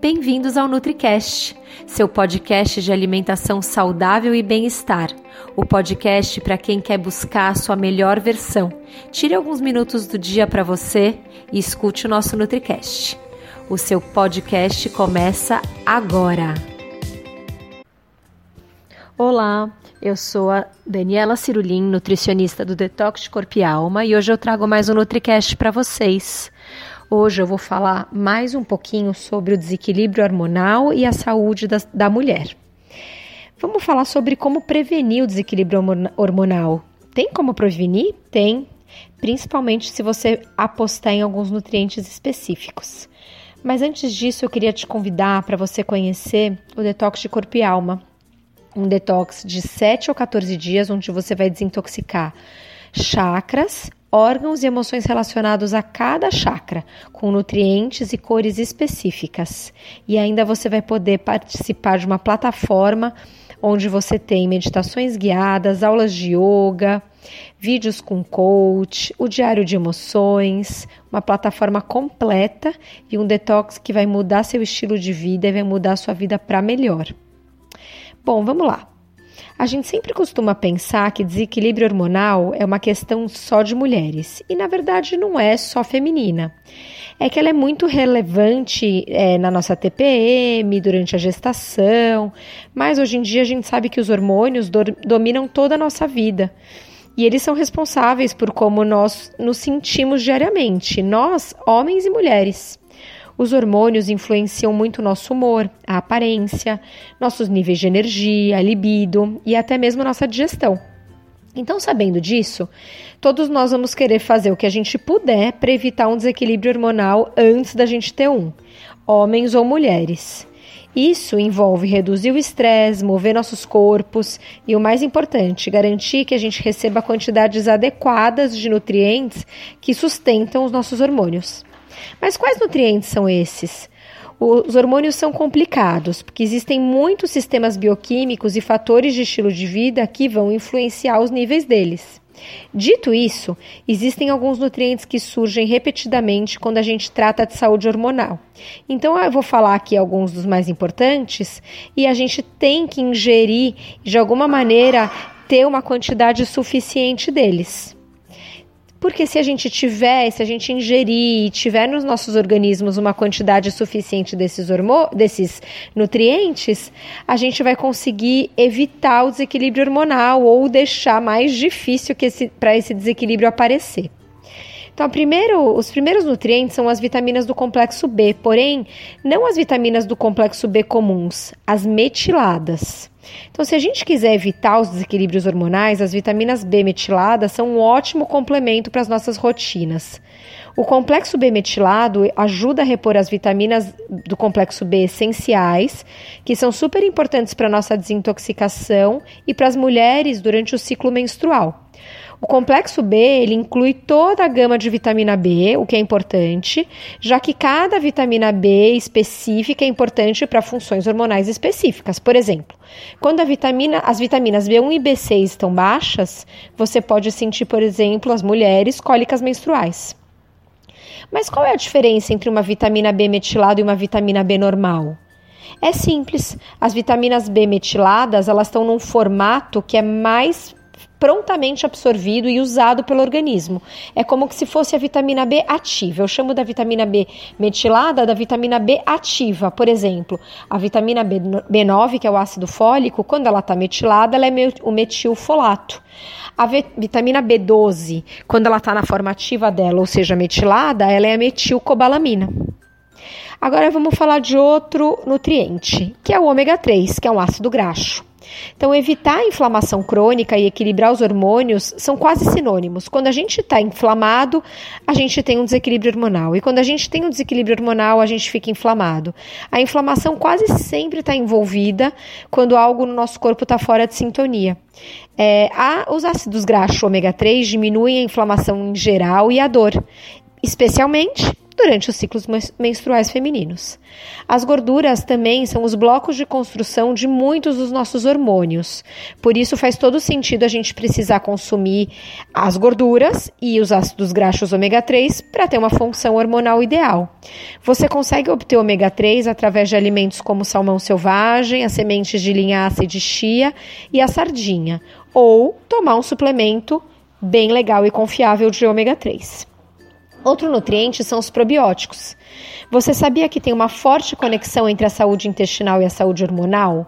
Bem-vindos ao NutriCast, seu podcast de alimentação saudável e bem-estar. O podcast para quem quer buscar a sua melhor versão. Tire alguns minutos do dia para você e escute o nosso NutriCast. O seu podcast começa agora. Olá, eu sou a Daniela Cirulim, nutricionista do Detox de Corpo e Alma, e hoje eu trago mais um NutriCast para vocês. Hoje eu vou falar mais um pouquinho sobre o desequilíbrio hormonal e a saúde da, da mulher. Vamos falar sobre como prevenir o desequilíbrio hormonal. Tem como prevenir? Tem, principalmente se você apostar em alguns nutrientes específicos. Mas antes disso, eu queria te convidar para você conhecer o detox de corpo e alma. Um detox de 7 ou 14 dias, onde você vai desintoxicar chakras, órgãos e emoções relacionados a cada chakra, com nutrientes e cores específicas. E ainda você vai poder participar de uma plataforma onde você tem meditações guiadas, aulas de yoga, vídeos com coach, o diário de emoções, uma plataforma completa e um detox que vai mudar seu estilo de vida e vai mudar sua vida para melhor. Bom, vamos lá. A gente sempre costuma pensar que desequilíbrio hormonal é uma questão só de mulheres, e na verdade não é só feminina. É que ela é muito relevante é, na nossa TPM, durante a gestação, mas hoje em dia a gente sabe que os hormônios do dominam toda a nossa vida. E eles são responsáveis por como nós nos sentimos diariamente, nós, homens e mulheres. Os hormônios influenciam muito nosso humor, a aparência, nossos níveis de energia, libido e até mesmo nossa digestão. Então, sabendo disso, todos nós vamos querer fazer o que a gente puder para evitar um desequilíbrio hormonal antes da gente ter um, homens ou mulheres. Isso envolve reduzir o estresse, mover nossos corpos e, o mais importante, garantir que a gente receba quantidades adequadas de nutrientes que sustentam os nossos hormônios. Mas quais nutrientes são esses? Os hormônios são complicados, porque existem muitos sistemas bioquímicos e fatores de estilo de vida que vão influenciar os níveis deles. Dito isso, existem alguns nutrientes que surgem repetidamente quando a gente trata de saúde hormonal. Então, eu vou falar aqui alguns dos mais importantes e a gente tem que ingerir, de alguma maneira, ter uma quantidade suficiente deles. Porque se a gente tiver, se a gente ingerir e tiver nos nossos organismos uma quantidade suficiente desses, desses nutrientes, a gente vai conseguir evitar o desequilíbrio hormonal ou deixar mais difícil para esse desequilíbrio aparecer. Então, primeiro, os primeiros nutrientes são as vitaminas do complexo B, porém, não as vitaminas do complexo B comuns, as metiladas. Então, se a gente quiser evitar os desequilíbrios hormonais, as vitaminas B metiladas são um ótimo complemento para as nossas rotinas. O complexo B metilado ajuda a repor as vitaminas do complexo B essenciais, que são super importantes para a nossa desintoxicação e para as mulheres durante o ciclo menstrual. O complexo B ele inclui toda a gama de vitamina B, o que é importante, já que cada vitamina B específica é importante para funções hormonais específicas. Por exemplo, quando vitamina, as vitaminas B1 e B6 estão baixas, você pode sentir, por exemplo, as mulheres cólicas menstruais. Mas qual é a diferença entre uma vitamina B metilada e uma vitamina B normal? É simples. As vitaminas B metiladas, elas estão num formato que é mais prontamente absorvido e usado pelo organismo. É como se fosse a vitamina B ativa. Eu chamo da vitamina B metilada da vitamina B ativa. Por exemplo, a vitamina B9, que é o ácido fólico, quando ela está metilada, ela é o metilfolato. A vitamina B12, quando ela está na forma ativa dela, ou seja, metilada, ela é a metilcobalamina. Agora vamos falar de outro nutriente, que é o ômega 3, que é um ácido graxo. Então, evitar a inflamação crônica e equilibrar os hormônios são quase sinônimos. Quando a gente está inflamado, a gente tem um desequilíbrio hormonal. E quando a gente tem um desequilíbrio hormonal, a gente fica inflamado. A inflamação quase sempre está envolvida quando algo no nosso corpo está fora de sintonia. É, a, os ácidos graxos ômega 3 diminuem a inflamação em geral e a dor, especialmente durante os ciclos menstruais femininos. As gorduras também são os blocos de construção de muitos dos nossos hormônios. Por isso faz todo sentido a gente precisar consumir as gorduras e os ácidos graxos ômega 3 para ter uma função hormonal ideal. Você consegue obter ômega 3 através de alimentos como salmão selvagem, as sementes de linhaça e de chia e a sardinha, ou tomar um suplemento bem legal e confiável de ômega 3. Outro nutriente são os probióticos. Você sabia que tem uma forte conexão entre a saúde intestinal e a saúde hormonal?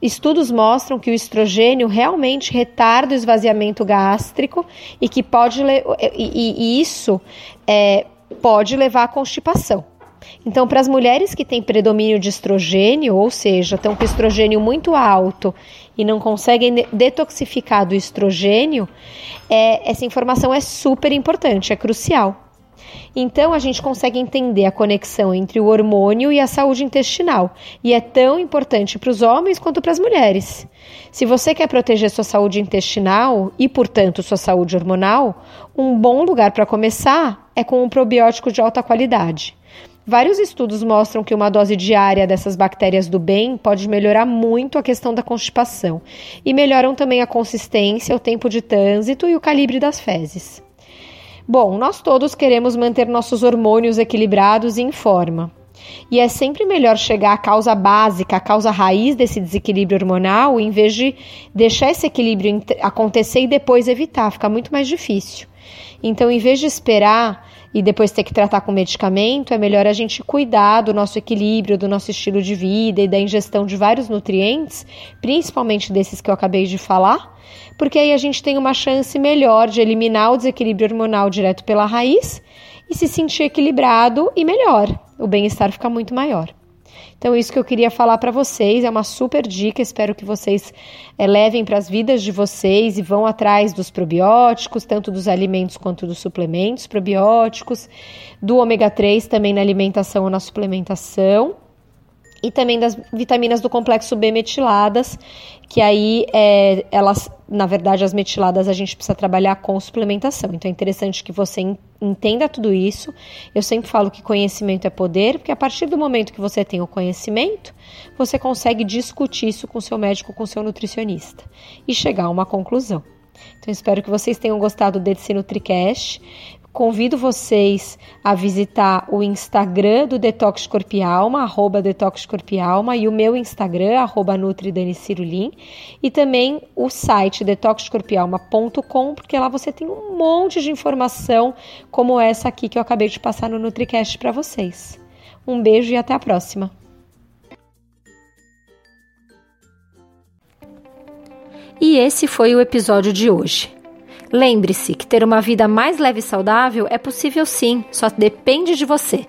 Estudos mostram que o estrogênio realmente retarda o esvaziamento gástrico e que pode e, e isso é, pode levar à constipação. Então, para as mulheres que têm predomínio de estrogênio, ou seja, estão com estrogênio muito alto e não conseguem detoxificar do estrogênio, é, essa informação é super importante, é crucial. Então a gente consegue entender a conexão entre o hormônio e a saúde intestinal, e é tão importante para os homens quanto para as mulheres. Se você quer proteger sua saúde intestinal e, portanto, sua saúde hormonal, um bom lugar para começar é com um probiótico de alta qualidade. Vários estudos mostram que uma dose diária dessas bactérias do bem pode melhorar muito a questão da constipação e melhoram também a consistência, o tempo de trânsito e o calibre das fezes. Bom, nós todos queremos manter nossos hormônios equilibrados e em forma. E é sempre melhor chegar à causa básica, à causa raiz desse desequilíbrio hormonal, em vez de deixar esse equilíbrio acontecer e depois evitar, fica muito mais difícil. Então, em vez de esperar e depois ter que tratar com medicamento, é melhor a gente cuidar do nosso equilíbrio, do nosso estilo de vida e da ingestão de vários nutrientes, principalmente desses que eu acabei de falar, porque aí a gente tem uma chance melhor de eliminar o desequilíbrio hormonal direto pela raiz e se sentir equilibrado e melhor. O bem-estar fica muito maior. Então, isso que eu queria falar para vocês. É uma super dica. Espero que vocês é, levem para as vidas de vocês e vão atrás dos probióticos, tanto dos alimentos quanto dos suplementos probióticos, do ômega 3 também na alimentação ou na suplementação e também das vitaminas do complexo B metiladas, que aí é, elas, na verdade, as metiladas a gente precisa trabalhar com suplementação. Então é interessante que você entenda tudo isso. Eu sempre falo que conhecimento é poder, porque a partir do momento que você tem o conhecimento, você consegue discutir isso com seu médico, com seu nutricionista e chegar a uma conclusão. Então espero que vocês tenham gostado desse NutriCast. Convido vocês a visitar o Instagram do Detox Corpo e Alma, arroba Detox Corpo e Alma, e o meu Instagram, arroba NutriDaniCirulin, e também o site detoxcorpialma.com, porque lá você tem um monte de informação como essa aqui que eu acabei de passar no NutriCast para vocês. Um beijo e até a próxima! E esse foi o episódio de hoje. Lembre-se que ter uma vida mais leve e saudável é possível sim, só depende de você.